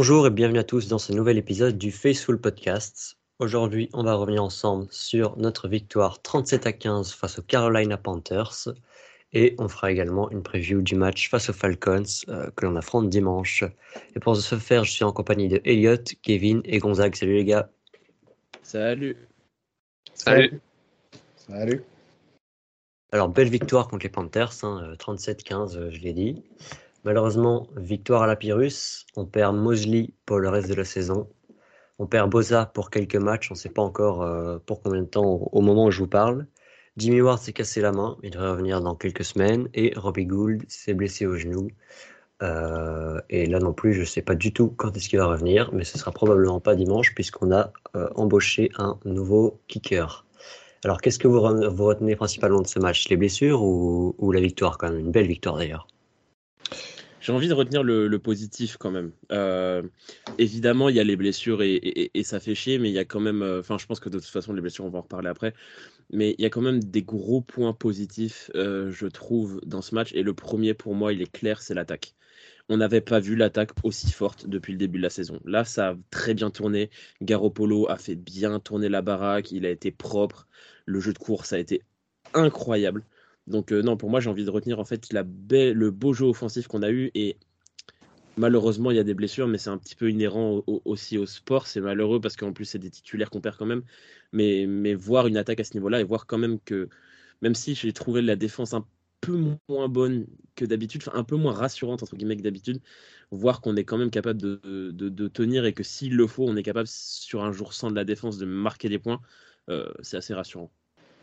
Bonjour et bienvenue à tous dans ce nouvel épisode du Faceful Podcast. Aujourd'hui, on va revenir ensemble sur notre victoire 37 à 15 face aux Carolina Panthers et on fera également une preview du match face aux Falcons euh, que l'on affronte dimanche. Et pour ce faire, je suis en compagnie de Elliot, Kevin et Gonzague. Salut les gars. Salut. Salut. Salut. Alors, belle victoire contre les Panthers, hein, 37-15, euh, je l'ai dit. Malheureusement, victoire à la Pyrrhus. On perd Mosley pour le reste de la saison. On perd Boza pour quelques matchs. On ne sait pas encore euh, pour combien de temps au moment où je vous parle. Jimmy Ward s'est cassé la main. Il devrait revenir dans quelques semaines. Et Robbie Gould s'est blessé au genou. Euh, et là non plus, je ne sais pas du tout quand est-ce qu'il va revenir, mais ce sera probablement pas dimanche puisqu'on a euh, embauché un nouveau kicker. Alors, qu'est-ce que vous, retenez principalement de ce match? Les blessures ou, ou la victoire quand même? Une belle victoire d'ailleurs. J'ai envie de retenir le, positif quand même. Euh, évidemment, il y a les blessures et, ça fait chier, mais il y a quand même. Euh, enfin, je pense que de toute façon, les blessures, on va en reparler après. Mais il y a quand même des gros points positifs, euh, je trouve, dans ce match. Et le premier, pour moi, il est clair, c'est l'attaque. On n'avait pas vu l'attaque aussi forte depuis le début de la saison. Là, ça a très bien tourné. Garoppolo a fait bien tourner la baraque. Il a été propre. Le jeu de course a été incroyable. Donc euh, non, pour moi, j'ai envie de retenir en fait la le beau jeu offensif qu'on a eu et malheureusement, il y a des blessures, mais c'est un petit peu inhérent aussi au sport. C'est malheureux parce qu'en plus, c'est des titulaires qu'on perd quand même. Mais, voir une attaque à ce niveau-là et voir quand même que, même si j'ai trouvé la défense un peu moins bonne que d'habitude, un peu moins rassurante entre guillemets que d'habitude, voir qu'on est quand même capable de, de, tenir et que s'il le faut, on est capable sur un jour sans de la défense de marquer des points, euh, c'est assez rassurant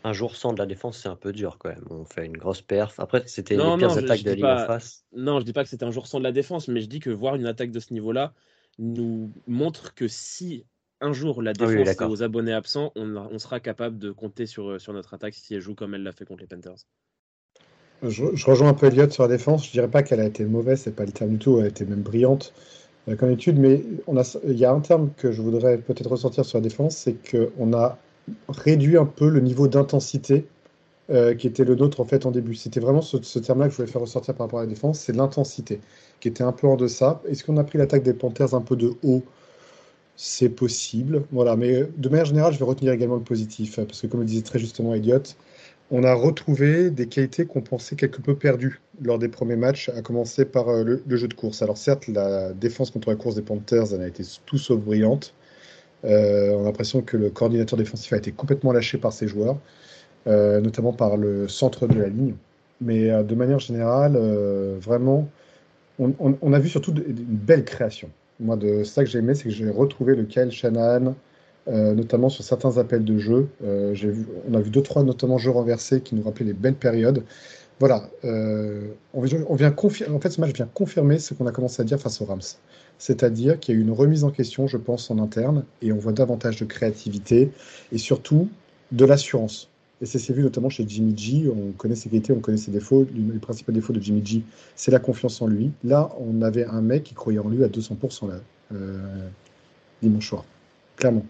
un jour sans de la défense, c'est un peu dur quand même. On fait une grosse perf. Après, c'était les pires attaques de la en face. Non, je dis pas que c'était un jour sans de la défense, mais je dis que voir une attaque de ce niveau-là nous montre que si un jour la ah défense est aux abonnés absents, on, sera capable de compter sur, sur notre attaque si elle joue comme elle l'a fait contre les Panthers. Je, rejoins un peu Elliott sur la défense. Je dirais pas qu'elle a été mauvaise, c'est pas le terme du tout. Elle a été même brillante euh, comme étude, mais on a, il y a un terme que je voudrais peut-être ressortir sur la défense, c'est qu'on a réduit un peu le niveau d'intensité euh, qui était le nôtre en fait en début. C'était vraiment ce, terme-là que je voulais faire ressortir par rapport à la défense, c'est l'intensité qui était un peu en deçà. Est-ce qu'on a pris l'attaque des Panthers un peu de haut? C'est possible, voilà. Mais de manière générale, je vais retenir également le positif parce que comme le disait très justement Elliot, on a retrouvé des qualités qu'on pensait quelque peu perdues lors des premiers matchs, à commencer par euh, le, le, jeu de course. Alors certes, la défense contre la course des Panthers, elle a été tout sauf brillante. Euh, on a l'impression que le coordinateur défensif a été complètement lâché par ses joueurs, euh, notamment par le centre de la ligne. Mais euh, de manière générale, vraiment, on, a vu surtout une belle création. Moi, de ça que j'ai aimé, c'est que j'ai retrouvé le Kyle Shanahan, notamment sur certains appels de jeu. On a vu deux, trois, notamment jeux renversés, qui nous rappelaient les belles périodes. Voilà, on, vient en fait, ce match vient confirmer ce qu'on a commencé à dire face aux Rams. C'est-à-dire qu'il y a eu une remise en question, je pense, en interne, et on voit davantage de créativité et surtout de l'assurance. Et c'est vu notamment chez Jimmy G. On connaît ses qualités, on connaît ses défauts. Le principal défaut de Jimmy G, c'est la confiance en lui. Là, on avait un mec qui croyait en lui à 200% là, euh, dimanche soir, clairement.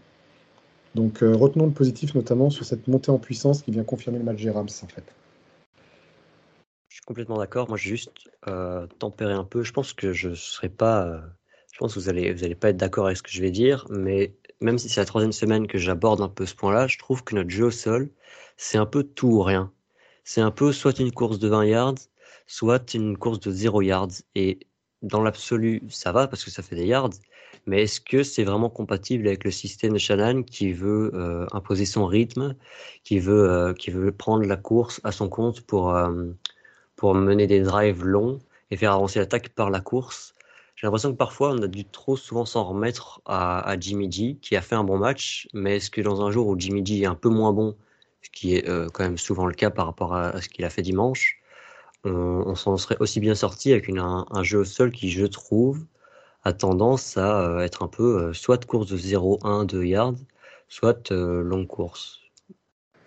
Donc euh, retenons le positif notamment sur cette montée en puissance qui vient confirmer le match Rams en fait. Complètement d'accord. Moi, j'ai juste euh, un peu. Je pense que je serai pas je pense que vous allez, vous allez pas être d'accord avec ce que je vais dire, mais même si c'est la troisième semaine que j'aborde un peu ce point-là, je trouve que notre jeu au sol, c'est un peu tout ou rien. C'est un peu soit une course de 20 yards, soit une course de 0 yards. Et dans l'absolu, ça va parce que ça fait des yards, mais est-ce que c'est vraiment compatible avec le système de Shannon qui veut euh, imposer son rythme, qui veut, euh, qui veut prendre la course à son compte pour, euh, pour mener des drives longs et faire avancer l'attaque par la course j'ai l'impression que parfois on a dû trop souvent s'en remettre à, Jimmy G, qui a fait un bon match, mais est-ce que dans un jour où Jimmy G est un peu moins bon, ce qui est euh, quand même souvent le cas par rapport à, ce qu'il a fait dimanche, on, s'en serait aussi bien sorti avec un, jeu au sol qui, je trouve, a tendance à euh, être un peu euh, soit course de 0-1, 2 yards, soit longue course.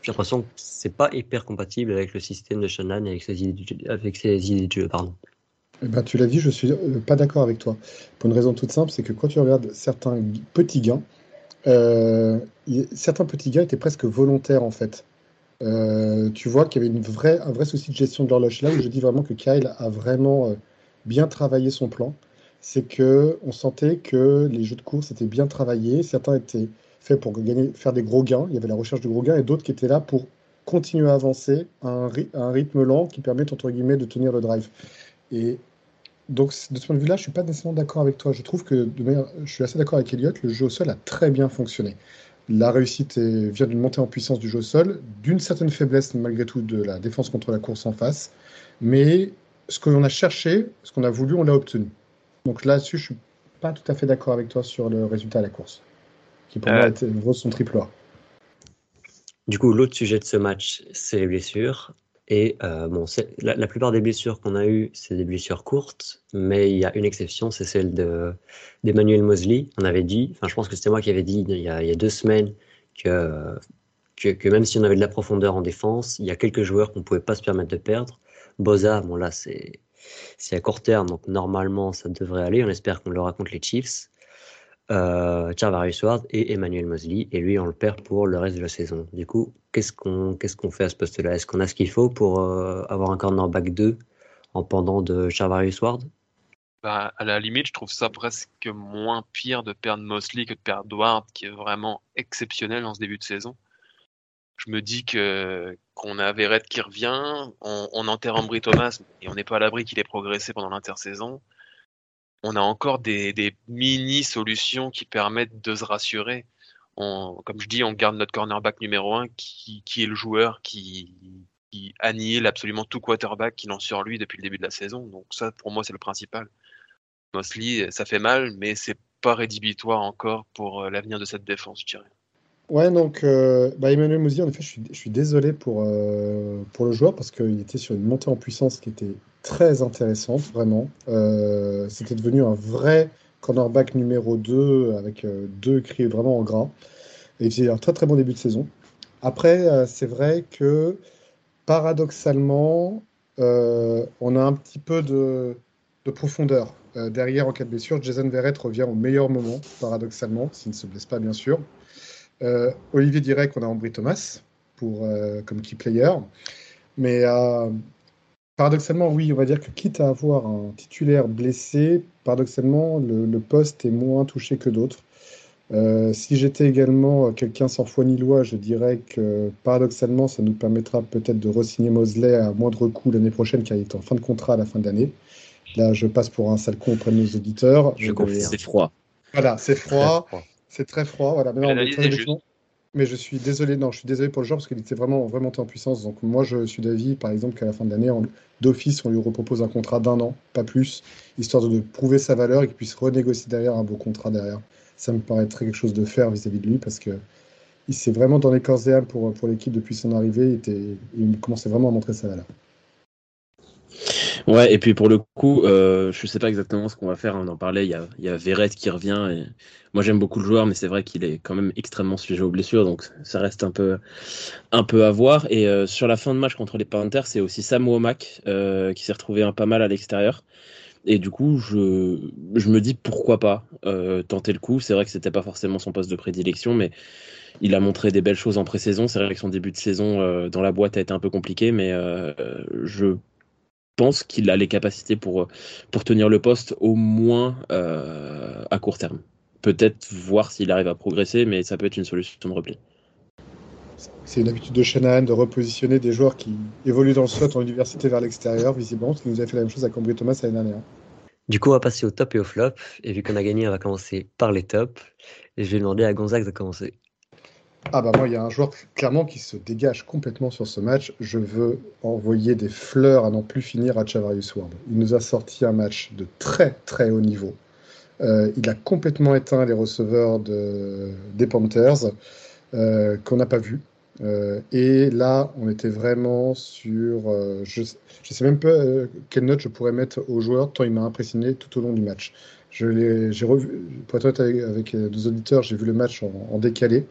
J'ai l'impression que c'est pas hyper compatible avec le système de Shannon et avec ses idées, avec ses idées de jeu. Pardon. Eh ben, tu l'as dit, je suis euh, pas d'accord avec toi. Pour une raison toute simple, c'est que quand tu regardes certains petits gains, euh, certains petits gains étaient presque volontaires en fait. Euh, tu vois qu'il y avait une vraie, un vrai souci de gestion de l'horloge là où je dis vraiment que Kyle a vraiment bien travaillé son plan. c'est que on sentait que les jeux de course étaient bien travaillés. Certains étaient faits pour gagner, faire des gros gains. Il y avait la recherche de gros gains et d'autres qui étaient là pour continuer à avancer à un, rythme lent qui permet, entre guillemets, de tenir le drive. Et donc, de ce point de vue-là, je ne suis pas nécessairement d'accord avec toi. Je trouve que, je suis assez d'accord avec Elliot, le jeu au sol a très bien fonctionné. La réussite vient d'une montée en puissance du jeu au sol, d'une certaine faiblesse malgré tout de la défense contre la course en face. Mais ce que l'on a cherché, ce qu'on a voulu, on l'a obtenu. Donc là-dessus, je ne suis pas tout à fait d'accord avec toi sur le résultat de la course, qui pour moi euh. était son triple A. Du coup, l'autre sujet de ce match, c'est les blessures. Et euh, bon, la, plupart des blessures qu'on a eues, c'est des blessures courtes, mais il y a une exception, c'est celle d'Emmanuel Mosley. On avait dit, enfin, je pense que c'était moi qui avais dit il y a, deux semaines que, que, même si on avait de la profondeur en défense, il y a quelques joueurs qu'on ne pouvait pas se permettre de perdre. Boza, bon là, c'est à court terme, donc normalement, ça devrait aller. On espère qu'on le raconte les Chiefs euh, Charvarius Ward et Emmanuel Mosley, et lui on le perd pour le reste de la saison. Du coup, qu'est-ce qu'on fait à ce poste-là? Est-ce qu'on a ce qu'il faut pour euh, avoir un cornerback 2 en pendant de Charvarius Ward bah, à la limite, je trouve ça presque moins pire de perdre Mosley que de perdre Ward, qui est vraiment exceptionnel en ce début de saison. Je me dis que qu'on a Verrett qui revient, on, on enterre Ambry Thomas et on n'est pas à l'abri qu'il ait progressé pendant l'intersaison on a encore des, mini solutions qui permettent de se rassurer. comme je dis, on garde notre cornerback numéro un qui, est le joueur qui, annihile absolument tout quarterback qui lance sur lui depuis le début de la saison. Donc ça, pour moi, c'est le principal. Mosley, ça fait mal, mais c'est pas rédhibitoire encore pour euh, l'avenir de cette défense, je dirais. Ouais, donc euh, bah, Emmanuel Mosley, en effet, je suis, désolé pour, euh, pour le joueur parce qu'il était sur une montée en puissance qui était très intéressante, vraiment. Euh, c'était devenu un vrai cornerback numéro 2 avec deux cris vraiment en gras. Et il faisait un très très bon début de saison. Après, c'est vrai que paradoxalement, on a un petit peu de, profondeur. derrière, en cas de blessure, Jason Verrett revient au meilleur moment, paradoxalement, s'il ne se blesse pas, bien sûr. Olivier Direct, on a Ambry Thomas pour, comme key player. Mais Paradoxalement, oui, on va dire que quitte à avoir un titulaire blessé, paradoxalement, le, poste est moins touché que d'autres. Euh, si j'étais également quelqu'un sans foi ni loi, je dirais que paradoxalement, ça nous permettra peut-être de re-signer Mosley à moindre coût l'année prochaine, car il est en fin de contrat à la fin de l'année. Là, je passe pour un sale con auprès de nos auditeurs. Je confirme. C'est froid. Voilà, c'est froid. C'est très froid. Voilà. Mais je suis désolé, non, je suis désolé pour le joueur parce qu'il était vraiment remonté en puissance. Donc moi, je suis d'avis, par exemple, qu'à la fin de l'année, d'office, on lui repropose un contrat d'un an, pas plus, histoire de, prouver sa valeur et qu'il puisse renégocier derrière un beau contrat derrière. Ça me paraîtrait quelque chose de faire vis-à-vis de lui parce que il s'est vraiment dans les corps et pour, pour l'équipe depuis son arrivée. Il, était, il commençait vraiment à montrer sa valeur. Ouais, et puis pour le coup, euh, je sais pas exactement ce qu'on va faire. Hein, on en parlait, il y a, il y a qui revient. Et... Moi, j'aime beaucoup le joueur, mais c'est vrai qu'il est quand même extrêmement sujet aux blessures, donc ça reste un peu, un peu à voir. Et euh, sur la fin de match contre les Panthers, c'est aussi Sam Womack euh, qui s'est retrouvé un pas mal à l'extérieur. Et du coup, je, je me dis pourquoi pas euh, tenter le coup. C'est vrai que c'était pas forcément son poste de prédilection, mais il a montré des belles choses en pré-saison. C'est vrai que son début de saison euh, dans la boîte a été un peu compliqué, mais euh, je pense qu'il a les capacités pour, pour tenir le poste au moins euh, à court terme. Peut-être voir s'il arrive à progresser, mais ça peut être une solution de repli. C'est une habitude de Shanahan de repositionner des joueurs qui évoluent dans le slot en université vers l'extérieur, visiblement, ce qui nous a fait la même chose à Cambry Thomas l'année dernière. Du coup, on va passer au top et au flop. Et vu qu'on a gagné, on va commencer par les tops. Et je vais demander à Gonzague de commencer. Ah bah moi, il y a un joueur clairement qui se dégage complètement sur ce match. Je veux envoyer des fleurs à n'en plus finir à Chavarius Ward. Il nous a sorti un match de très très haut niveau. Euh, il a complètement éteint les receveurs de, des Panthers euh, qu'on n'a pas vu. Euh, et là, on était vraiment sur. je ne sais même pas quelle note je pourrais mettre au joueur, tant il m'a impressionné tout au long du match. J'ai revu, pour être honnête avec, deux auditeurs, j'ai vu le match en, décalé,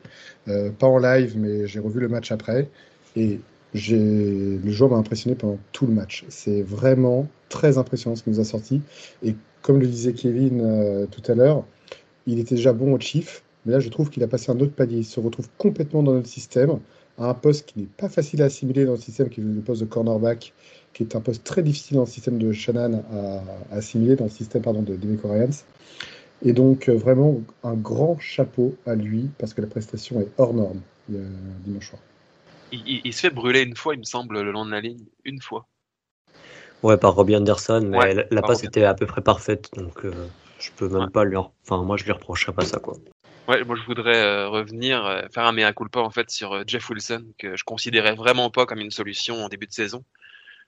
euh, pas en live, mais j'ai revu le match après. Et le joueur m'a impressionné pendant tout le match. C'est vraiment très impressionnant ce qu'il nous a sorti. Et comme le disait Kevin euh, tout à l'heure, il était déjà bon au Chief, mais là je trouve qu'il a passé un autre palier. Il se retrouve complètement dans notre système, à un poste qui n'est pas facile à assimiler dans le système, qui est le poste de cornerback, qui est un poste très difficile dans le système de Shannon à, assimiler, dans le système pardon, de Demi Et donc, vraiment, un grand chapeau à lui, parce que la prestation est hors norme dimanche soir. Il, se fait brûler une fois, il me semble, le long de la ligne. Une fois. Ouais, par Robbie Anderson, mais la, passe était à peu près parfaite, donc je peux même pas lui. Enfin, moi, je lui reprocherais pas ça, quoi. Ouais, moi je voudrais euh, revenir, euh, faire un mea culpa en fait sur euh, Jeff Wilson, que je considérais vraiment pas comme une solution en début de saison.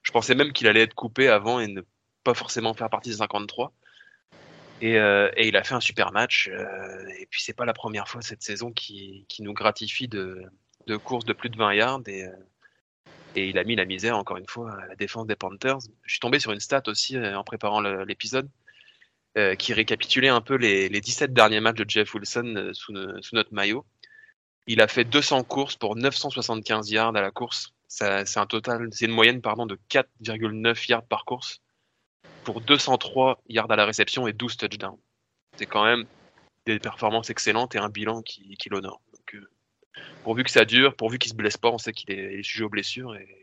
Je pensais même qu'il allait être coupé avant et ne pas forcément faire partie des 53. Et, et il a fait un super match. et puis c'est pas la première fois cette saison qui, nous gratifie de, courses de plus de 20 yards. Et, et il a mis la misère encore une fois à la défense des Panthers. Je suis tombé sur une stat aussi en préparant l'épisode. Euh, qui récapitulait un peu les, les, 17 derniers matchs de Jeff Wilson euh, sous, sous, notre maillot. Il a fait 200 courses pour 975 yards à la course. C'est un total, c'est une moyenne pardon de 4,9 yards par course pour 203 yards à la réception et 12 touchdowns. C'est quand même des performances excellentes et un bilan qui, l'honore. Euh, pourvu que ça dure, pourvu qu'il se blesse pas, on sait qu'il est, est, sujet aux blessures et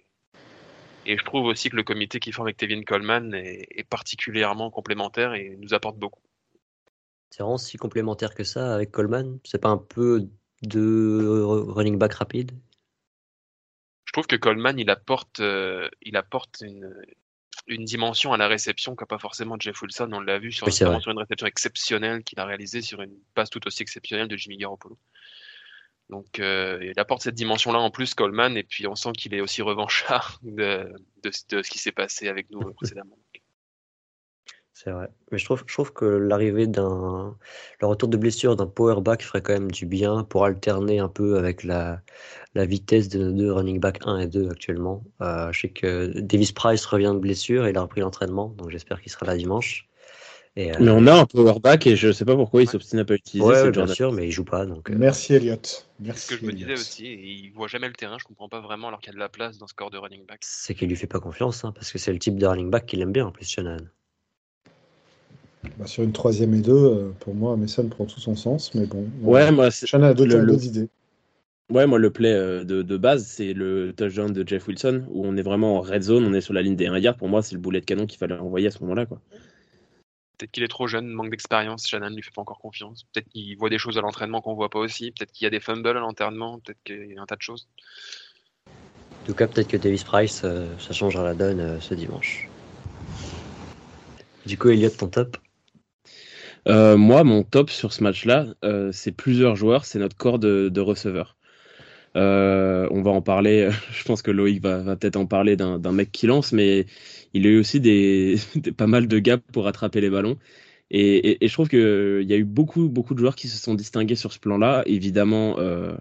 et je trouve aussi que le comité qui forme avec Tevin Coleman est, particulièrement complémentaire et nous apporte beaucoup. C'est vraiment si complémentaire que ça avec Coleman C'est pas un peu de running back rapide Je trouve que Coleman, il apporte, euh, il apporte une, une dimension à la réception qu'a pas forcément Jeff Wilson. On l'a vu sur, sur, une réception exceptionnelle qu'il a réalisée sur une passe tout aussi exceptionnelle de Jimmy Garoppolo. Donc euh, il apporte cette dimension-là en plus, Coleman, et puis on sent qu'il est aussi revanchard de, de, ce qui s'est passé avec nous euh, précédemment. C'est vrai. Mais je trouve, je trouve que l'arrivée d'un. Le retour de blessure d'un power back ferait quand même du bien pour alterner un peu avec la, la vitesse de nos deux running back 1 et 2 actuellement. Euh, je sais que Davis Price revient de blessure et il a repris l'entraînement, donc j'espère qu'il sera là dimanche. Euh, mais on a un powerback et je sais pas pourquoi il s'obstine à pas utiliser. Ouais, bien sûr, mais il joue pas. Donc, euh. Merci Elliot. Merci. ce que je me disais aussi. il voit jamais le terrain. Je comprends pas vraiment alors qu'il y a de la place dans ce corps de running back. C'est qu'il lui fait pas confiance, hein, parce que c'est le type de running back qu'il aime bien en plus, Shannon. Bah, sur une troisième et deux, euh, pour moi, Mason prend tout son sens, mais bon. Ouais, moi, Shannon a d'autres idées. Ouais, moi, le play de, de base, c'est le touchdown de Jeff Wilson, où on est vraiment en red zone, on est sur la ligne des 1 yard. Pour moi, c'est le boulet de canon qu'il fallait envoyer à ce moment-là. quoi. Peut-être qu'il est trop jeune, manque d'expérience. Shannon lui fait pas encore confiance. Peut-être qu'il voit des choses à l'entraînement qu'on voit pas aussi. Peut-être qu'il y a des fumbles à l'entraînement. Peut-être qu'il y a un tas de choses. En tout cas, peut-être que Davis Price, euh, ça changera la donne euh, ce dimanche. Du coup, Elliot, ton top? Euh, Moi, mon top sur ce match-là, c'est plusieurs joueurs. C'est notre corps de, receveurs. on va en parler. Je pense que Loïc va, peut-être en parler d'un mec qui lance, mais il a eu aussi des, pas mal de gaps pour attraper les ballons. Et, je trouve qu'il y a eu beaucoup, beaucoup de joueurs qui se sont distingués sur ce plan-là. Évidemment, euh,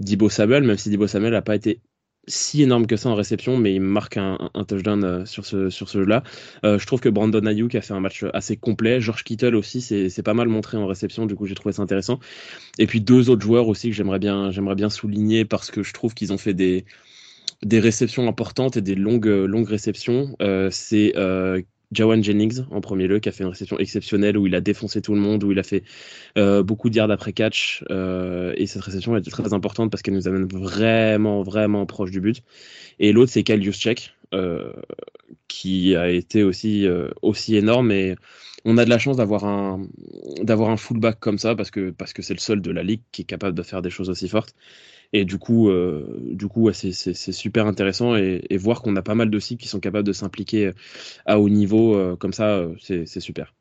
Dibo Samuel, même si Dibo Samuel n'a pas été si énorme que ça en réception, mais il marque un, touchdown euh, sur ce, sur ce jeu-là. Euh, je trouve que Brandon Ayuk a fait un match assez complet. George Kittle aussi, c'est pas mal montré en réception, du coup j'ai trouvé ça intéressant. Et puis deux autres joueurs aussi que j'aimerais bien, bien souligner parce que je trouve qu'ils ont fait des, des réceptions importantes et des longues, longues réceptions. Euh, c'est Jawan Jennings en premier lieu qui a fait une réception exceptionnelle où il a défoncé tout le monde, où il a fait euh, beaucoup de yards après catch. et cette réception était très importante parce qu'elle nous amène vraiment, vraiment proche du but. Et l'autre, c'est Kyle Juszczyk, qui a été aussi, aussi énorme. Et on a de la chance d'avoir un, d'avoir un fullback comme ça parce que, parce que c'est le seul de la ligue qui est capable de faire des choses aussi fortes. Et du coup, euh, du coup c'est super intéressant et, voir qu'on a pas mal de cibles qui sont capables de s'impliquer euh, à haut niveau euh, comme ça, c'est super.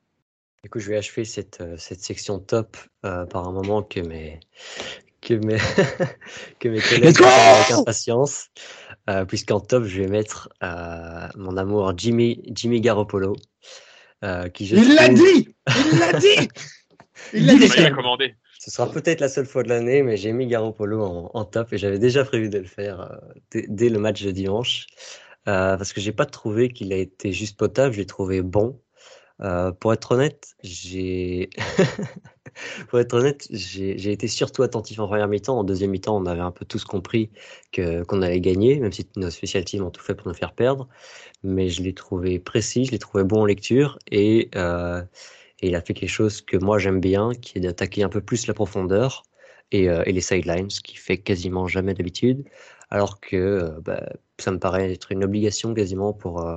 Du coup, je vais achever cette, cette section top par un moment que mes, que mes, que mes collègues avec impatience. Puisqu'en top, je vais mettre mon amour Jimmy, Jimmy Garoppolo. qui Il l'a dit Il l'a dit Il l'a dit commandé ce sera peut-être la seule fois de l'année, mais j'ai mis Garoppolo en, en top et j'avais déjà prévu de le faire euh, dès, le match de dimanche. Euh, parce que j'ai pas trouvé qu'il a été juste potable, je l'ai trouvé bon. Euh, pour être honnête, j'ai pour être honnête, j'ai été surtout attentif en première mi-temps. En deuxième mi-temps, on avait un peu tous compris que qu'on allait gagner, même si nos spécial teams ont tout fait pour nous faire perdre. Mais je l'ai trouvé précis, je l'ai trouvé bon en lecture et et il a fait quelque chose que moi j'aime bien, qui est d'attaquer un peu plus la profondeur et, euh, les sidelines, ce qu'il fait quasiment jamais d'habitude. alors que bah, ça me paraît être une obligation quasiment pour,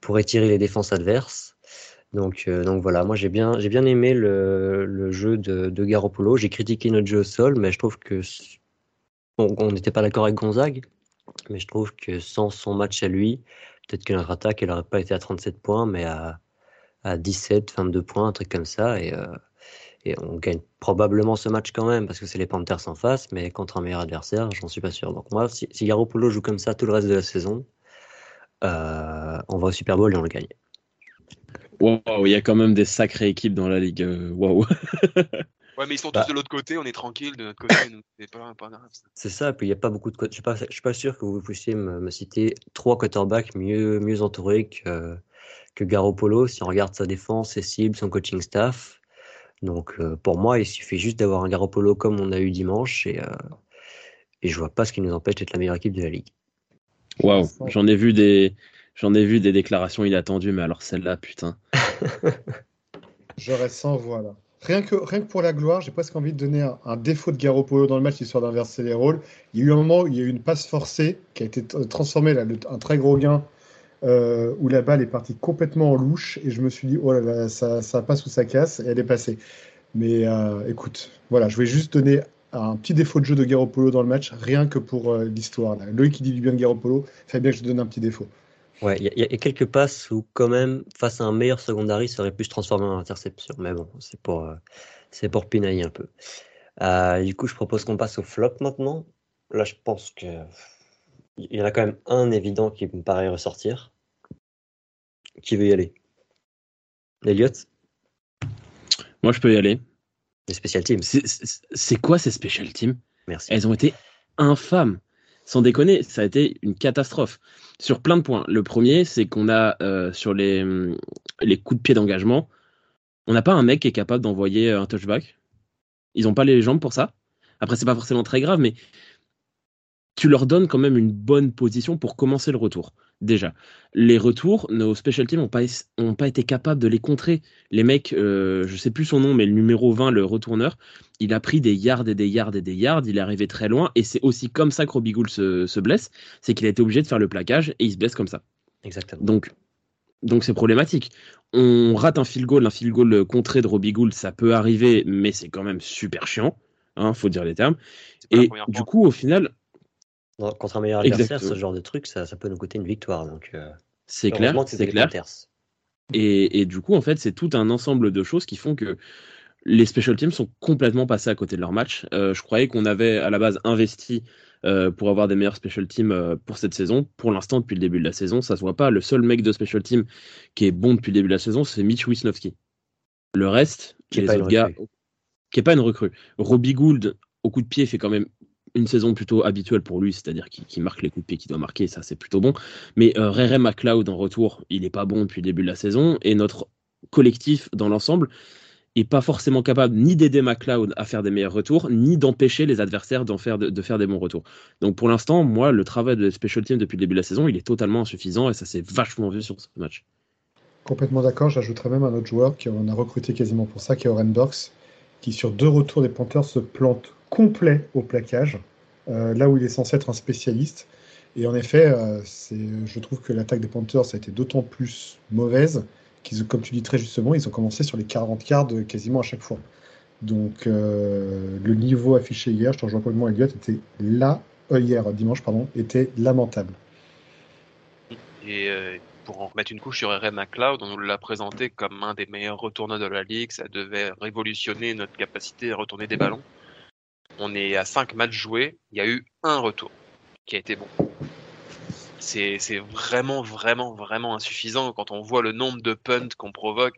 pour étirer les défenses adverses. Donc, voilà, moi j'ai bien, j'ai bien aimé le, le jeu de, de Garoppolo. J'ai critiqué notre jeu au sol, mais je trouve que on n'était pas d'accord avec Gonzague, mais je trouve que sans son match à lui, peut-être que notre attaque, elle n'aurait pas été à 37 points, mais à, à 17, 22 points, un truc comme ça. Et, euh, et on gagne probablement ce match quand même, parce que c'est les Panthers en face, mais contre un meilleur adversaire, j'en suis pas sûr. Donc moi, si, si Garoppolo joue comme ça tout le reste de la saison, euh, on va au Super Bowl et on le gagne. Wow, il y a quand même des sacrées équipes dans la ligue. Euh, waouh. Ouais, mais ils sont tous bah de l'autre côté, on est tranquille de notre côté, c'est pas, pas grave. C'est ça, puis il n'y a pas beaucoup de. Je ne suis, pas, je suis pas sûr que vous puissiez me, me citer trois quarterbacks mieux, mieux entourés que, que Garoppolo si on regarde sa défense, ses cibles, son coaching staff. Donc euh, pour moi, il suffit juste d'avoir un Garoppolo comme on a eu dimanche et, euh, et je vois pas ce qui nous empêche d'être la meilleure équipe de la ligue. Waouh, j'en ai vu des. J'en ai vu des déclarations inattendues, mais alors celle-là, putain. J'aurais 100 voix là. Rien que, rien que pour la gloire, j'ai presque envie de donner un, défaut de Garoppolo dans le match, histoire d'inverser les rôles. Il y a eu un moment où il y a eu une passe forcée qui a été transformée, là, un très gros gain, euh, où la balle est partie complètement en louche, et je me suis dit, oh là là, ça, ça passe ou ça casse, et elle est passée. Mais euh, écoute, voilà, je vais juste donner un petit défaut de jeu de Garoppolo dans le match, rien que pour euh, l'histoire. Loïc qui dit du bien de Garoppolo, il bien que je donne un petit défaut. Ouais, il y, a quelques passes où, quand même, face à un meilleur secondary, ça aurait pu se transformer en interception. Mais bon, c'est pour, c'est pour pinailler un peu. Du coup, je propose qu'on passe au flop maintenant. Là, je pense que il y en a quand même un évident qui me paraît ressortir. Qui veut y aller Elliot Moi, je peux y aller. Les special teams. C'est quoi ces special teams? Merci. Elles ont été infâmes sans déconner, ça a été une catastrophe sur plein de points. Le premier, c'est qu'on a euh, sur les, hum, les coups de pied d'engagement, on n'a pas un mec qui est capable d'envoyer un touchback? Ils n'ont pas les jambes pour ça? Après, c'est pas forcément très grave, mais tu leur donnes quand même une bonne position pour commencer le retour. Déjà, les retours, nos special teams n'ont pas, ont pas été capables de les contrer. Les mecs, euh, je sais plus son nom, mais le numéro 20, le retourneur, il a pris des yards et des yards et des yards, il est arrivé très loin, et c'est aussi comme ça que Robbie Gould se, blesse, c'est qu'il a été obligé de faire le plaquage, et il se blesse comme ça. Exactement. Donc, donc c'est problématique. On rate un field goal, un field goal contré de Robbie Gould, ça peut arriver, mais c'est quand même super chiant, hein, faut dire les termes. Et du coup, au final, contre un meilleur adversaire, ce genre de truc, ça, peut nous coûter une victoire. Donc, euh, c'est clair, c'est clair. Et, et, du coup, en fait, c'est tout un ensemble de choses qui font que les special teams sont complètement passés à côté de leur match. Euh, je croyais qu'on avait à la base investi euh, pour avoir des meilleurs special teams pour cette saison. Pour l'instant, depuis le début de la saison, ça se voit pas. Le seul mec de special team qui est bon depuis le début de la saison, c'est Mitch Wisnowski. Le reste, qui les autres gars, qui est pas une recrue. Robbie Gould, au coup de pied, fait quand même une saison plutôt habituelle pour lui, c'est-à-dire qu'il marque les coups de pied qu'il doit marquer, ça c'est plutôt bon. Mais euh, McLeod en retour, il n'est pas bon depuis le début de la saison, et notre collectif dans l'ensemble est pas forcément capable ni d'aider McLeod à faire des meilleurs retours, ni d'empêcher les adversaires faire de, faire des bons retours. Donc pour l'instant, moi, le travail de special team depuis le début de la saison, il est totalement insuffisant, et ça s'est vachement vu sur ce match. Complètement d'accord, j'ajouterais même un autre joueur qu'on a recruté quasiment pour ça, qui est Oren Burks, qui sur deux retours des Panthers se plante complet au plaquage, euh, là où il est censé être un spécialiste. Et en effet, euh, je trouve que l'attaque des Panthers a été d'autant plus mauvaise qu'ils, comme tu dis très justement, ils ont commencé sur les 40 yards quasiment à chaque fois. Donc euh, le niveau affiché hier, je te rejoins complètement Elliot, était là, hier, dimanche, pardon, était lamentable. Et pour en remettre une couche sur RM McLeod, on nous l'a présenté comme un des meilleurs retourneurs de la ligue. Ça devait révolutionner notre capacité à retourner des ballons. On est à 5 matchs joués, il y a eu un retour qui a été bon. C'est vraiment, vraiment, vraiment insuffisant quand on voit le nombre de punts qu'on provoque.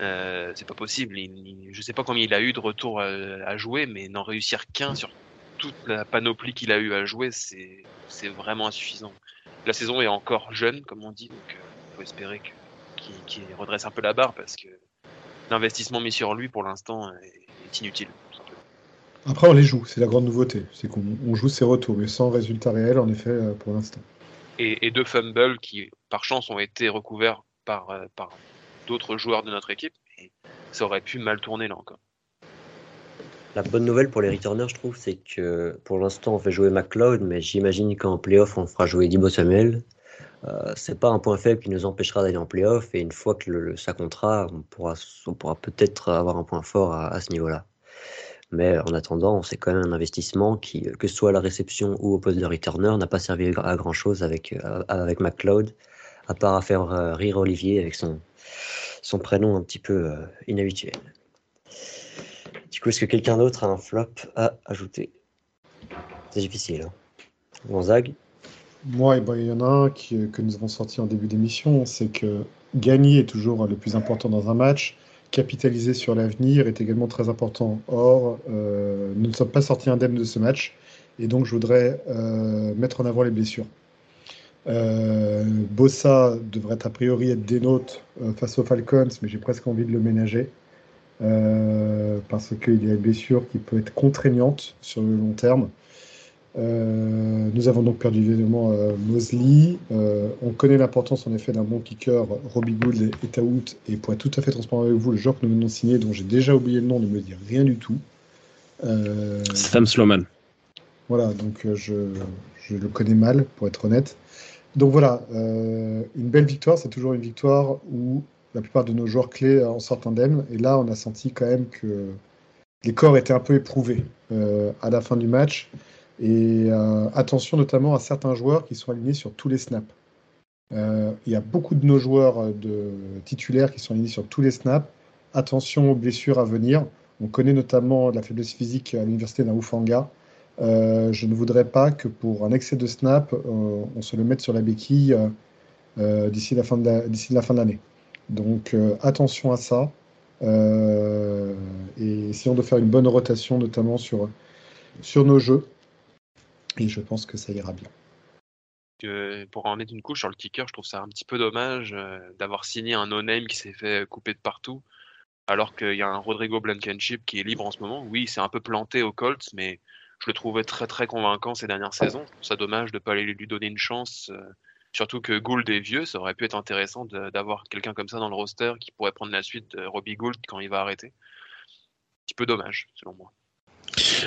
Euh, c'est pas possible. Il, je sais pas combien il a eu de retours à, jouer, mais n'en réussir qu'un sur toute la panoplie qu'il a eu à jouer, c'est vraiment insuffisant. La saison est encore jeune, comme on dit, donc il euh, faut espérer qu'il redresse un peu la barre parce que l'investissement mis sur lui pour l'instant est inutile. Après, on les joue, c'est la grande nouveauté. C'est qu'on joue ses retours, mais sans résultat réel, en effet, euh, pour l'instant. Et, deux fumbles qui, par chance, ont été recouverts par, euh, par d'autres joueurs de notre équipe. Et ça aurait pu mal tourner là encore. La bonne nouvelle pour les returners, je trouve, c'est que pour l'instant, on fait jouer McLeod, mais j'imagine qu'en playoff, on fera jouer Dibo Samuel. Euh, c'est pas un point faible qui nous empêchera d'aller en playoff, et une fois que le, ça comptera, on pourra, on pourra peut-être avoir un point fort à, ce niveau-là. Mais en attendant, c'est quand même un investissement qui, que ce soit à la réception ou au poste de returner, n'a pas servi à grand chose avec, euh, avec McLeod, à part à faire euh, rire Olivier avec son, son prénom un petit peu inhabituel. Du coup, est-ce que quelqu'un d'autre a un flop à ajouter? C'est difficile. Hein Gonzague? Moi, eh ben, il y en a un que nous avons sorti en début d'émission, c'est que gagner est toujours le plus important dans un match. Capitaliser sur l'avenir est également très important. Or, euh, nous ne sommes pas sortis indemnes de ce match, et donc je voudrais euh, mettre en avant les blessures. Euh, Bossa devrait a priori être des nôtres face aux Falcons, mais j'ai presque envie de le ménager. Parce qu'il y a une blessure qui peut être contraignante sur le long terme. Euh, nous avons donc perdu évidemment euh, Mosley. on connaît l'importance en effet d'un bon kicker, Robbie Gould et Taout. Et pour être tout à fait transparent avec vous, le joueur que nous venons de signer, dont j'ai déjà oublié le nom, ne me dit rien du tout. Sam Sloman. Voilà, donc je, je, le connais mal, pour être honnête. Donc voilà, une belle victoire, c'est toujours une victoire où la plupart de nos joueurs clés en sortent indemnes. Et là, on a senti quand même que les corps étaient un peu éprouvés euh, à la fin du match. Et euh, attention notamment à certains joueurs qui sont alignés sur tous les snaps. Euh, il y a beaucoup de nos joueurs de titulaires qui sont alignés sur tous les snaps. Attention aux blessures à venir. On connaît notamment la faiblesse physique à l'université d'Aoufanga. je ne voudrais pas que pour un excès de snap, on se le mette sur la béquille d'ici la fin de l'année. Donc euh, attention à ça. Euh, et essayons de faire une bonne rotation, notamment sur nos jeux. Et je pense que ça ira bien. pour en mettre une couche sur le kicker, je trouve ça un petit peu dommage euh, d'avoir signé un no-name qui s'est fait couper de partout, alors qu'il y a un Rodrigo Blankenship qui est libre en ce moment. Oui, c'est un peu planté aux Colts, mais je le trouvais très très convaincant ces dernières saisons. Je trouve ça dommage de ne pas aller lui donner une chance. Surtout que Gould est vieux, ça aurait pu être intéressant d'avoir quelqu'un comme ça dans le roster qui pourrait prendre la suite de Robbie Gould quand il va arrêter. Un petit peu dommage, selon moi.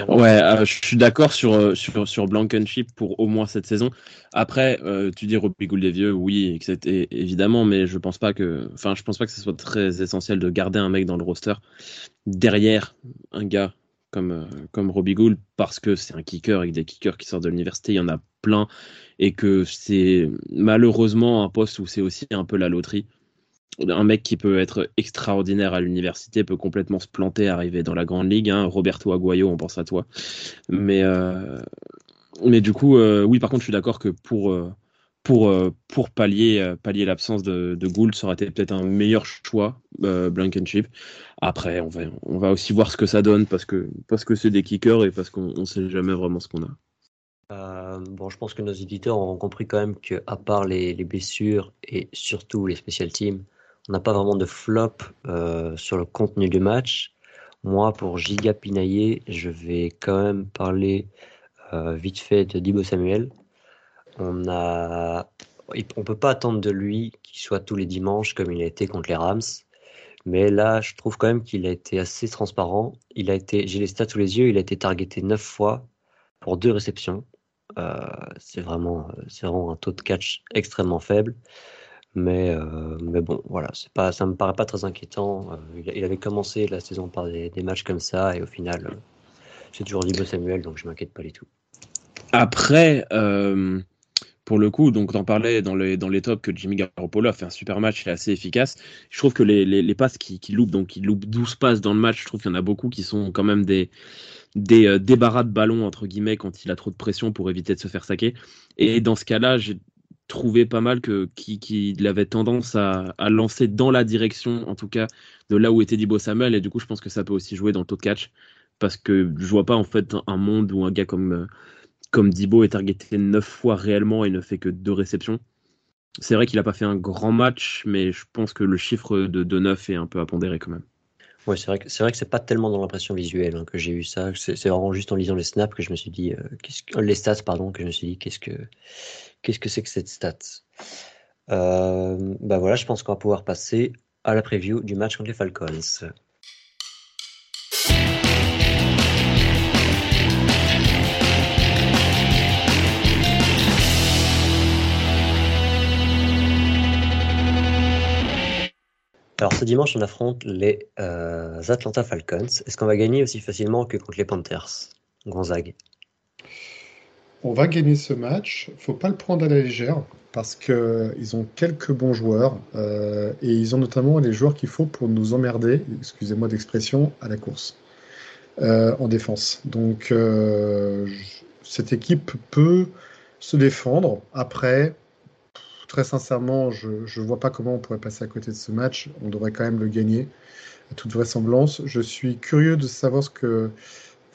Ouais, euh, je suis d'accord sur, euh, sur, sur Blankenship pour au moins cette saison. Après, euh, tu dis Robbie Gould est vieux, oui, évidemment, mais je pense pas que, enfin, je pense pas que ce soit très essentiel de garder un mec dans le roster derrière un gars comme, comme Robbie Gould parce que c'est un kicker avec des kickers qui sortent de l'université, il y en a plein et que c'est malheureusement un poste où c'est aussi un peu la loterie. Un mec qui peut être extraordinaire à l'université peut complètement se planter, arriver dans la grande ligue. Hein. Roberto Aguayo, on pense à toi. Mais, euh, mais du coup, euh, oui, par contre, je suis d'accord que pour, pour, euh, pour pallier, euh, pallier l'absence de, Gould, ça aurait été peut-être un meilleur choix, euh, Blankenship. Après, on va, on va aussi voir ce que ça donne parce que parce que c'est des kickers et parce qu'on ne sait jamais vraiment ce qu'on a. Bon, je pense que nos éditeurs ont compris quand même qu'à part les, les, blessures et surtout les special teams, on n'a pas vraiment de flop sur le contenu du match. Moi, pour Giga Pinaillé, je vais quand même parler vite fait de Dibo Samuel on a, on peut pas attendre de lui qu'il soit tous les dimanches comme il a été contre les Rams. Mais là, je trouve quand même qu'il a été assez transparent. Il a été, j'ai les stats sous les yeux, il a été targeté 9 fois pour deux réceptions. Euh, c'est vraiment, c'est vraiment un taux de catch extrêmement faible. Mais, euh, mais bon, voilà, c'est pas, ça me paraît pas très inquiétant. Euh, il, avait commencé la saison par des, matchs comme ça et au final, j'ai toujours dit Samuel, donc je m'inquiète pas du tout. Après, pour le coup, donc t'en parlais dans les, dans les tops que Jimmy Garoppolo a fait un super match, il est assez efficace. Je trouve que les, les, passes qui, qui donc il loupe 12 passes dans le match, je trouve qu'il y en a beaucoup qui sont quand même des, des euh, débarras de ballon, entre guillemets, quand il a trop de pression pour éviter de se faire saquer. Et dans ce cas-là, trouvé pas mal que qu'il avait tendance à, à, lancer dans la direction, en tout cas, de là où était Dibo Samuel. Et du coup, je pense que ça peut aussi jouer dans le taux de catch. Parce que je vois pas en fait un monde où un gars comme comme Dibo est targeté 9 fois réellement et ne fait que deux réceptions. C'est vrai qu'il n'a pas fait un grand match, mais je pense que le chiffre de, de 9 est un peu à pondérer quand même. Ouais, c'est vrai que c'est vrai pas tellement dans l'impression visuelle hein, que j'ai eu ça. C'est vraiment juste en lisant les snaps que je me suis dit, euh, les stats pardon, que je me suis dit qu'est-ce que qu'est-ce que c'est que cette stat? Euh, bah voilà, je pense qu'on va pouvoir passer à la preview du match contre les Falcons. Alors ce dimanche, on affronte les euh, Atlanta Falcons. Est-ce qu'on va gagner aussi facilement que contre les Panthers? Gonzague On va gagner ce match. faut pas le prendre à la légère parce qu'ils ont quelques bons joueurs euh, et ils ont notamment les joueurs qu'il faut pour nous emmerder, excusez-moi d'expression, à la course euh, en défense. Donc cette équipe peut se défendre. Après, très sincèrement, je ne vois pas comment on pourrait passer à côté de ce match. On devrait quand même le gagner, à toute vraisemblance. Je suis curieux de savoir ce que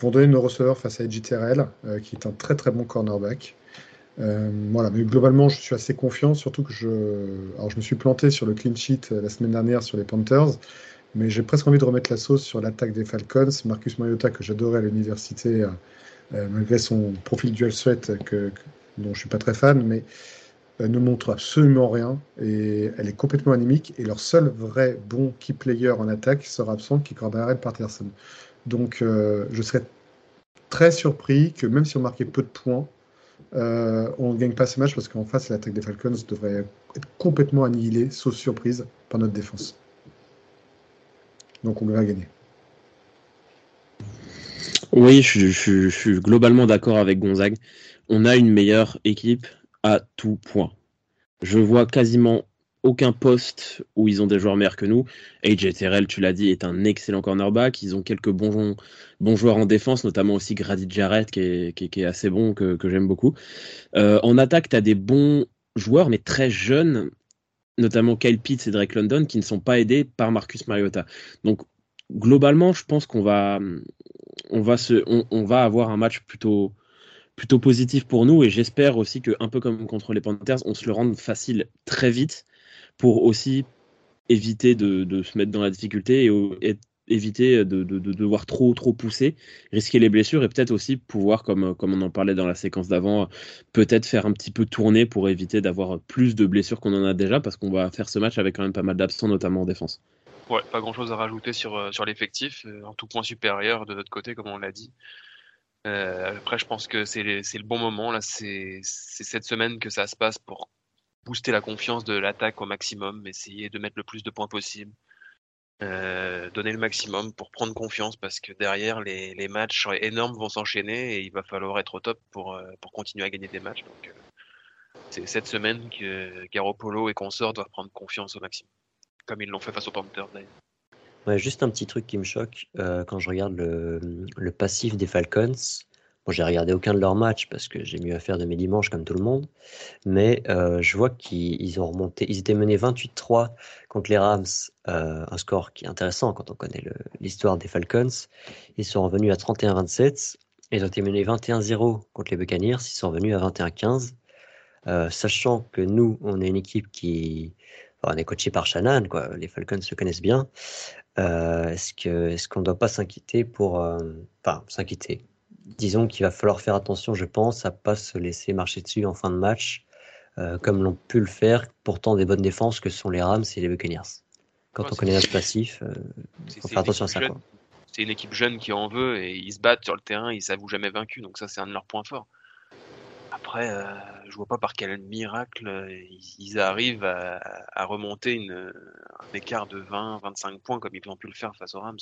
vont donner nos receveurs face à Edgy Terrell, euh, qui est un très très bon cornerback. Euh, voilà, mais globalement, je suis assez confiant, surtout que je, alors je me suis planté sur le clean sheet euh, la semaine dernière sur les Panthers, mais j'ai presque envie de remettre la sauce sur l'attaque des Falcons. Marcus Mariota, que j'adorais à l'université, malgré son profil dual threat, que, dont je suis pas très fan, mais ne montre absolument rien et elle est complètement anémique. Et leur seul vrai bon key player en attaque sera absent, qui est Cordell Patterson. Donc euh, je serais très surpris que même si on marquait peu de points, euh, on ne gagne pas ce match parce qu'en face, l'attaque des Falcons devrait être complètement annihilée, sauf surprise, par notre défense. Donc on va gagner. Oui, je suis globalement d'accord avec Gonzague. On a une meilleure équipe à tout point. Je vois quasiment aucun poste où ils ont des joueurs meilleurs que nous. AJ Terrell, tu l'as dit, est un excellent cornerback. Ils ont quelques bons, joueurs en défense, notamment aussi Grady Jarrett, qui est, assez bon, que, j'aime beaucoup. Euh, en attaque, tu as des bons joueurs, mais très jeunes, notamment Kyle Pitts et Drake London, qui ne sont pas aidés par Marcus Mariota. Donc, globalement, je pense qu'on va, on va, se, on va avoir un match plutôt, plutôt positif pour nous et j'espère aussi que un peu comme contre les Panthers, on se le rende facile très vite pour aussi éviter de, se mettre dans la difficulté et, éviter de, devoir trop trop pousser, risquer les blessures et peut-être aussi pouvoir, comme, comme on en parlait dans la séquence d'avant, peut-être faire un petit peu tourner pour éviter d'avoir plus de blessures qu'on en a déjà parce qu'on va faire ce match avec quand même pas mal d'absents, notamment en défense. Ouais, pas grand chose à rajouter sur, euh, sur l'effectif, euh, en tout point supérieur de notre côté, comme on l'a dit. Euh, après, je pense que c'est le bon moment. Là, c'est cette semaine que ça se passe pour booster la confiance de l'attaque au maximum, essayer de mettre le plus de points possible, euh, donner le maximum pour prendre confiance parce que derrière, les, matchs énormes vont s'enchaîner et il va falloir être au top pour, euh, continuer à gagner des matchs. C'est cette semaine que Garoppolo et consorts doivent prendre confiance au maximum, comme ils l'ont fait face aux Panthers d'ailleurs juste un petit truc qui me choque euh, quand je regarde le, passif des Falcons. Bon, j'ai regardé aucun de leurs matchs parce que j'ai mieux à faire de mes dimanches comme tout le monde. Mais euh, je vois qu'ils ont remonté. Ils étaient menés 28-3 contre les Rams, euh, un score qui est intéressant quand on connaît l'histoire des Falcons. Ils sont revenus à 31-27. Ils ont été menés 21-0 contre les Buccaneers. Ils sont revenus à 21-15. sachant que nous, on est une équipe qui, on est coaché par Shannon. Les Falcons se connaissent bien. Euh, est-ce qu'on ne doit pas s'inquiéter pour euh, enfin s'inquiéter. Disons qu'il va falloir faire attention je pense à pas se laisser marcher dessus en fin de match euh, comme l'ont pu le faire pourtant des bonnes défenses que sont les Rams et les Buccaneers. Quand on connaît notre passif il faut faire attention à ça c'est une équipe jeune qui en veut et ils se battent sur le terrain ils s'avouent jamais vaincus donc ça c'est un de leurs points forts après, euh, je vois pas par quel miracle euh, ils, arrivent à, remonter une, un écart de 20-25 points comme ils ont pu le faire face aux Rams.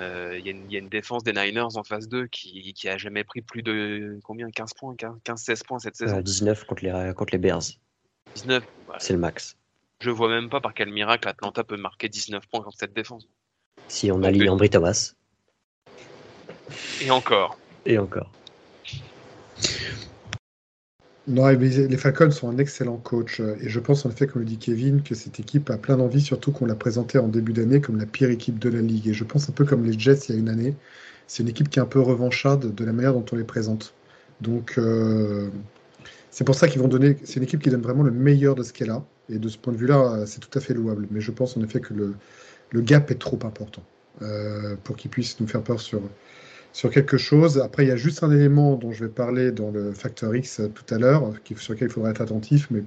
Euh, il y, a une défense des Niners en phase 2 qui, qui a jamais pris plus de combien? 15 points 15-16 points cette saison 19 contre les, contre les Bears. 19 C'est le max. Je vois même pas par quel miracle Atlanta peut marquer 19 points contre cette défense. Si on aligne Ambry Thomas. Et encore. Et encore. Non, les Falcons sont un excellent coach et je pense en effet, comme le dit Kevin, que cette équipe a plein d'envie, surtout qu'on l'a présentée en début d'année comme la pire équipe de la ligue. Et je pense un peu comme les Jets il y a une année, c'est une équipe qui est un peu revancharde de la manière dont on les présente. Donc euh, c'est pour ça qu'ils vont donner, c'est une équipe qui donne vraiment le meilleur de ce qu'elle a. Et de ce point de vue-là, c'est tout à fait louable. Mais je pense en effet que le, le gap est trop important euh, pour qu'ils puissent nous faire peur sur, sur quelque chose. Après, il y a juste un élément dont je vais parler dans le Factor X euh, tout à l'heure, sur lequel il faudra être attentif, mais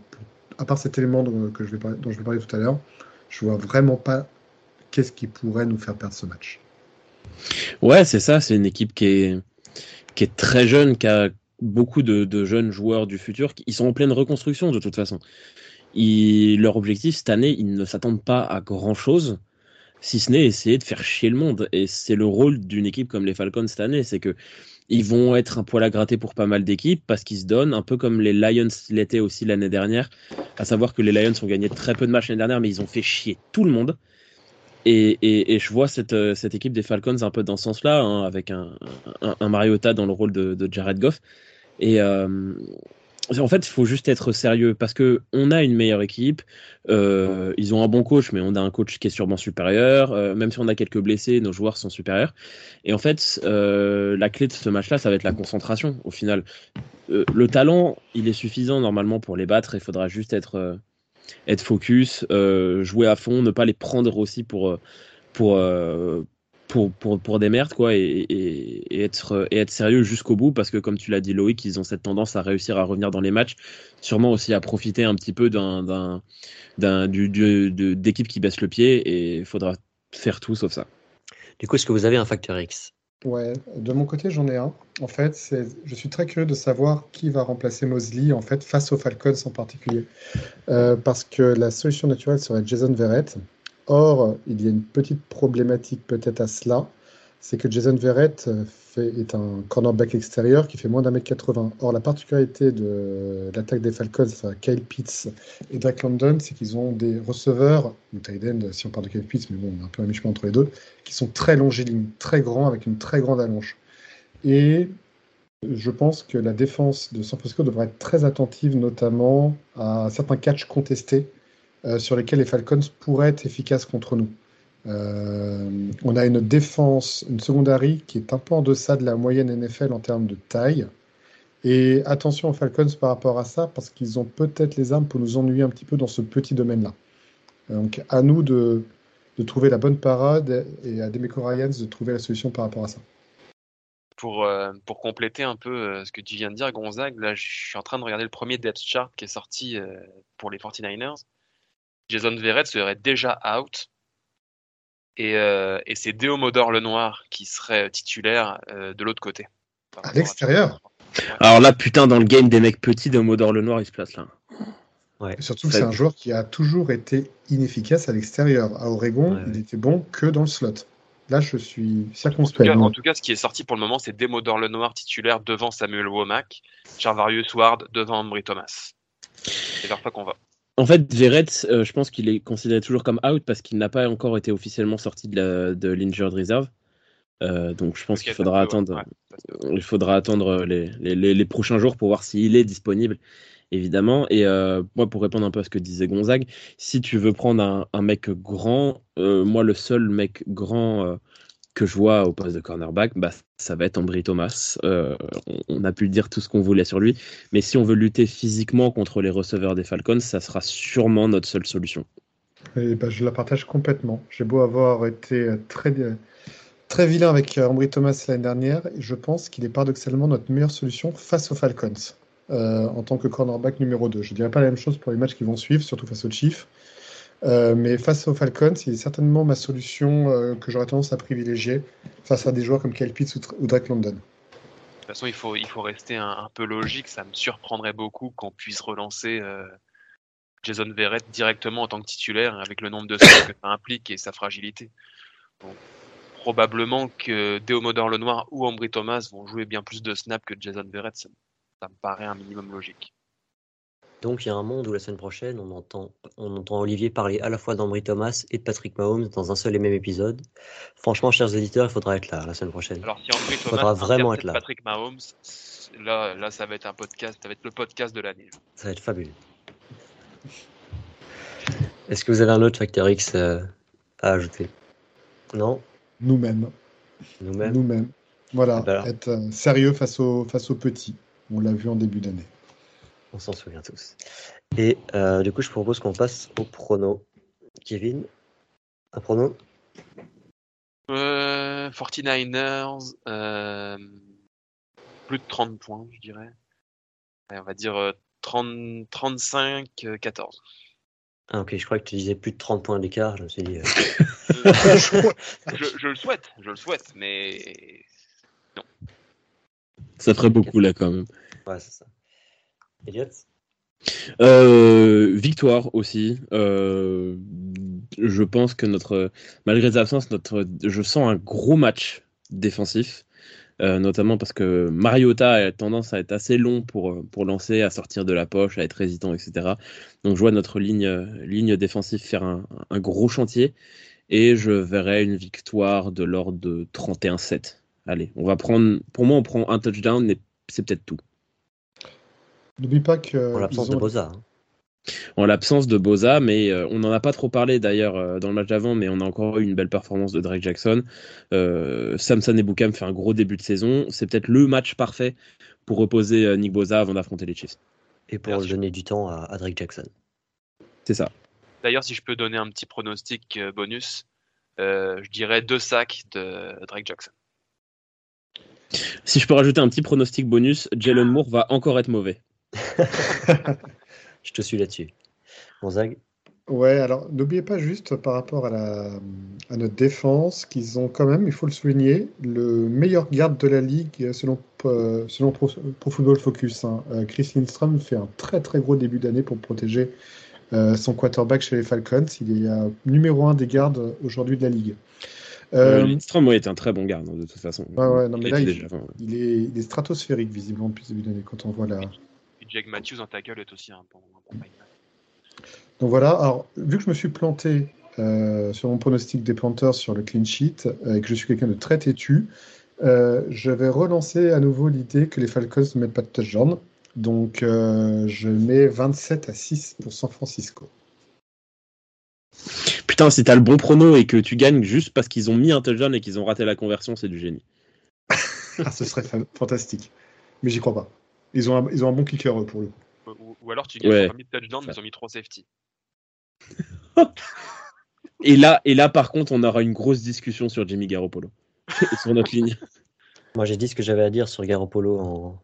à part cet élément dont, que je vais parler, tout à l'heure, je vois vraiment pas qu'est-ce qui pourrait nous faire perdre ce match. Ouais, c'est ça, c'est une équipe qui est, qui est très jeune, qui a beaucoup de, jeunes joueurs du futur, ils sont en pleine reconstruction de toute façon. leur objectif cette année, ils ne s'attendent pas à grand chose, si ce n'est essayer de faire chier le monde. Et c'est le rôle d'une équipe comme les Falcons cette année, c'est que ils vont être un poil à gratter pour pas mal d'équipes parce qu'ils se donnent un peu comme les Lions l'étaient aussi l'année dernière, à savoir que les Lions ont gagné très peu de matchs l'année dernière, mais ils ont fait chier tout le monde. Et, et, je vois cette, cette, équipe des Falcons un peu dans ce sens-là, hein, avec un, un, Mariota dans le rôle de, de Jared Goff. Et, euh, en fait, il faut juste être sérieux parce que on a une meilleure équipe. Euh, ils ont un bon coach, mais on a un coach qui est sûrement supérieur. Euh, même si on a quelques blessés, nos joueurs sont supérieurs. Et en fait, euh, la clé de ce match-là, ça va être la concentration. Au final, le talent, il est suffisant normalement pour les battre. Il faudra juste être être focus, jouer à fond, ne pas les prendre aussi pour pour pour, pour, pour, des merdes quoi et, et, et, être, et être sérieux jusqu'au bout parce que comme tu l'as dit Loïc ils ont cette tendance à réussir à revenir dans les matchs sûrement aussi à profiter un petit peu d'un d'équipe qui baisse le pied et il faudra faire tout sauf ça. Du coup est-ce que vous avez un facteur X? Ouais, de mon côté, j'en ai un. En fait, je suis très curieux de savoir qui va remplacer Mosley en fait face aux Falcons en particulier, euh, parce que la solution naturelle serait Jason Verrett, Or, il y a une petite problématique peut-être à cela, c'est que Jason Verrett euh, est un cornerback extérieur qui fait moins d'un mètre 80. Or, la particularité de l'attaque des Falcons, Kyle Pitts et Drake London, c'est qu'ils ont des receveurs, ou tight si on parle de Kyle Pitts, mais bon, on a un peu un mi-chemin entre les deux, qui sont très longilignes, très grands, avec une très grande allonge. Et je pense que la défense de San Francisco devrait être très attentive, notamment à certains catchs contestés sur lesquels les Falcons pourraient être efficaces contre nous. Euh, on a une défense, une secondary qui est un peu en deçà de la moyenne NFL en termes de taille. Et attention aux Falcons par rapport à ça, parce qu'ils ont peut-être les armes pour nous ennuyer un petit peu dans ce petit domaine-là. Donc à nous de, trouver la bonne parade et à Demeco Ryans de trouver la solution par rapport à ça. Pour, euh, pour compléter un peu euh, ce que tu viens de dire, Gonzague, là je suis en train de regarder le premier depth chart qui est sorti euh, pour les 49ers. Jason Verrett serait déjà out. Et, euh, et c'est Déomodor Lenoir qui serait titulaire euh, de l'autre côté. À l'extérieur Alors là, putain, dans le game des mecs petits, Déomodor Lenoir, il se place là. Ouais. Surtout que c'est un joueur qui a toujours été inefficace à l'extérieur. À Oregon, ouais, il était bon que dans le slot. Là, je suis circonspect. En tout, cas, en tout cas, ce qui est sorti pour le moment, c'est Démodor Lenoir titulaire devant Samuel Womack, Charvarius Ward devant Ambry Thomas. C'est vers ça qu'on va. En fait, Verrett, euh, je pense qu'il est considéré toujours comme out parce qu'il n'a pas encore été officiellement sorti de l'injured reserve. Euh, donc, je pense qu'il faudra attendre. Ouais, il faudra attendre les, les, les, prochains jours pour voir s'il est disponible, évidemment. Et euh, moi, pour répondre un peu à ce que disait Gonzague, si tu veux prendre un, un mec grand, euh, moi, le seul mec grand euh, que je vois au poste de cornerback, bah, ça va être Ambry Thomas. Euh, on, a pu dire tout ce qu'on voulait sur lui, mais si on veut lutter physiquement contre les receveurs des Falcons, ça sera sûrement notre seule solution. Et bah, je la partage complètement. J'ai beau avoir été très, très vilain avec Ambry Thomas l'année dernière, je pense qu'il est paradoxalement notre meilleure solution face aux Falcons. Euh, en tant que cornerback numéro 2. Je ne dirais pas la même chose pour les matchs qui vont suivre, surtout face aux Chiefs. Euh, mais face aux Falcons, c'est certainement ma solution euh, que j'aurais tendance à privilégier face à des joueurs comme Kyle ou, Drake London. De toute façon, il faut, il faut rester un, peu logique. Ça me surprendrait beaucoup qu'on puisse relancer euh, Jason Verrett directement en tant que titulaire avec le nombre de snaps que ça implique et sa fragilité. Probablement que Déomodor Lenoir ou Ambry Thomas vont jouer bien plus de snaps que Jason Verrett. Ça me paraît un minimum logique. Donc il y a un monde où la semaine prochaine, on entend, on entend Olivier parler à la fois d'Ambry Thomas et de Patrick Mahomes dans un seul et même épisode. Franchement, chers éditeurs, il faudra être là la semaine prochaine. Alors si Ambry Thomas faudra vraiment être là. Patrick Mahomes, là, là, ça va être un podcast, ça va être le podcast de l'année. Ça va être fabuleux. Est-ce que vous avez un autre facteur X euh, à ajouter? Non? Nous-mêmes. Nous-mêmes? Nous-mêmes. Voilà, Alors. être euh, sérieux face aux, face aux petits. On l'a vu en début d'année. On s'en souvient tous. Et euh, du coup, je propose qu'on passe au prono. Kevin, un prono euh, 49ers, euh, plus de 30 points, je dirais. on va dire 30, 35, 14. Ah, ok, je crois que tu disais plus de 30 points d'écart. Je me suis dit. Euh... je, je, le souhaite, je le souhaite, mais non. Ça ferait beaucoup là quand même. Ouais, c'est ça. Euh, victoire aussi. Euh, je pense que notre, malgré les absences, notre, je sens un gros match défensif, euh, notamment parce que Mariota a tendance à être assez long pour, lancer, à sortir de la poche, à être hésitant, etc. Donc je vois notre ligne, ligne défensive faire un, un gros chantier et je verrai une victoire de l'ordre de 31-7. Allez, on va prendre, pour moi, on prend un touchdown, mais c'est peut-être tout. N'oublie pas que. En l'absence de Boza. Hein. En l'absence de Boza, mais euh, on n'en a pas trop parlé d'ailleurs euh, dans le match d'avant, mais on a encore eu une belle performance de Drake Jackson. Euh, Samson et Boukam fait un gros début de saison. C'est peut-être le match parfait pour reposer Nick Boza avant d'affronter les Chiefs. Et pour donner du temps à, Drake Jackson. C'est ça. D'ailleurs, si je peux donner un petit pronostic bonus, je dirais deux sacs de Drake Jackson. Si je peux rajouter un petit pronostic bonus, Jalen Moore va encore être mauvais. je te suis là-dessus. Gonzague Ouais, alors n'oubliez pas juste par rapport à, la, à notre défense qu'ils ont quand même, il faut le souligner, le meilleur garde de la ligue selon, euh, selon Pro, Football Focus. Hein. Euh, Chris Lindstrom fait un très très gros début d'année pour protéger euh, son quarterback chez les Falcons. Il est numéro un des gardes aujourd'hui de la ligue. Lindstrom est un très bon garde hein, de toute façon. Ouais, ouais, non, mais là, il, est, il, est, stratosphérique visiblement depuis le début d'année quand on voit la, Jack Matthews en tackle est aussi un bon, Donc voilà, alors vu que je me suis planté euh, sur mon pronostic des Panthers sur le clean sheet euh, et que je suis quelqu'un de très têtu, euh, je vais relancer à nouveau l'idée que les Falcons ne mettent pas de touchdown. Donc je mets 27 à 6 pour San Francisco. Putain, si t'as le bon prono et que tu gagnes juste parce qu'ils ont mis un touchdown et qu'ils ont raté la conversion, c'est du génie. ah, ce serait fantastique. Mais j'y crois pas. Ils ont un, ils ont un bon kicker pour le coup. Ou, alors tu gagnes ouais. mis de touchdown, mais ils ont mis trois safety. et, là, et là, par contre, on aura une grosse discussion sur Jimmy Garoppolo. sur notre ligne. Moi, j'ai dit ce que j'avais à dire sur Garoppolo en...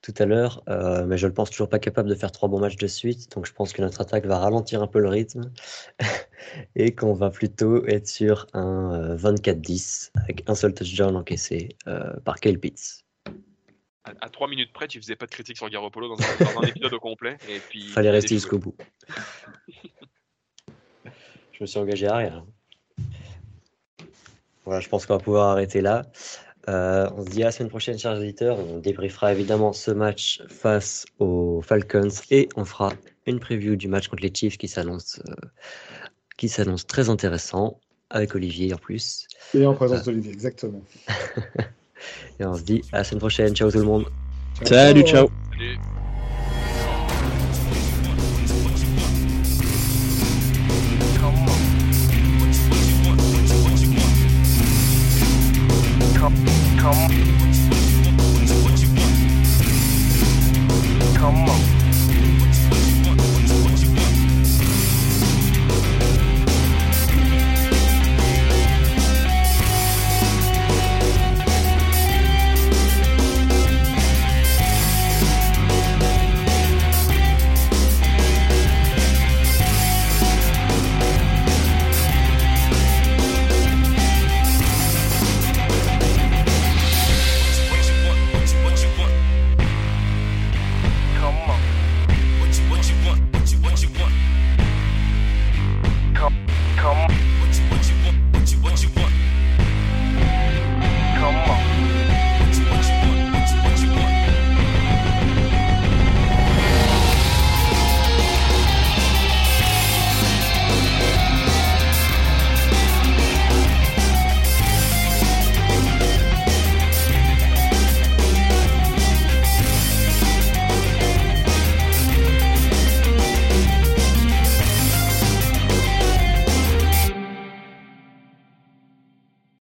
tout à l'heure, euh, mais je le pense toujours pas capable de faire trois bons matchs de suite. Donc, je pense que notre attaque va ralentir un peu le rythme et qu'on va plutôt être sur un 24-10 euh, avec un seul touchdown encaissé euh, par Kyle Pitts à, trois minutes près, tu faisais pas de critique sur Garoppolo dans un, dans un épisode au complet. Et puis, Fallait rester jusqu'au bout. je me suis engagé à rien. Voilà, je pense qu'on va pouvoir arrêter là. Euh, on se dit à la semaine prochaine, chers auditeurs. On débriefera évidemment ce match face aux Falcons et on fera une preview du match contre les Chiefs qui s'annonce euh, qui s'annonce très intéressant avec Olivier en plus. Et en présence d'Olivier, exactement. Et on se dit à la semaine prochaine. Ciao tout le monde. Salut, ciao.